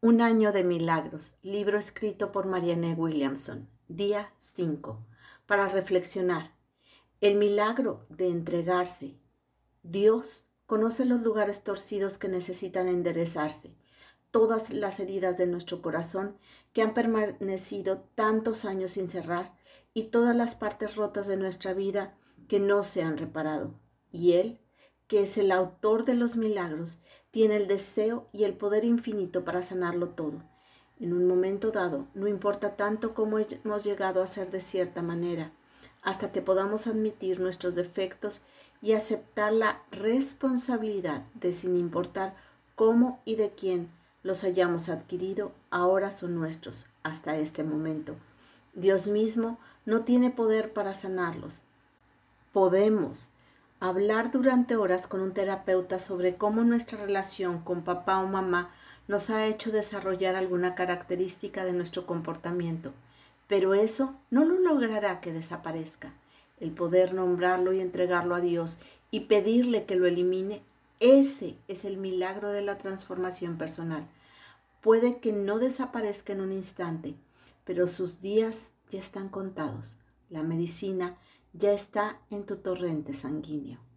Un año de milagros, libro escrito por Marianne Williamson, día 5, para reflexionar. El milagro de entregarse. Dios conoce los lugares torcidos que necesitan enderezarse, todas las heridas de nuestro corazón que han permanecido tantos años sin cerrar y todas las partes rotas de nuestra vida que no se han reparado. Y Él que es el autor de los milagros, tiene el deseo y el poder infinito para sanarlo todo. En un momento dado, no importa tanto cómo hemos llegado a ser de cierta manera, hasta que podamos admitir nuestros defectos y aceptar la responsabilidad de sin importar cómo y de quién los hayamos adquirido, ahora son nuestros hasta este momento. Dios mismo no tiene poder para sanarlos. Podemos Hablar durante horas con un terapeuta sobre cómo nuestra relación con papá o mamá nos ha hecho desarrollar alguna característica de nuestro comportamiento, pero eso no lo logrará que desaparezca. El poder nombrarlo y entregarlo a Dios y pedirle que lo elimine, ese es el milagro de la transformación personal. Puede que no desaparezca en un instante, pero sus días ya están contados. La medicina ya está en tu torrente sanguíneo.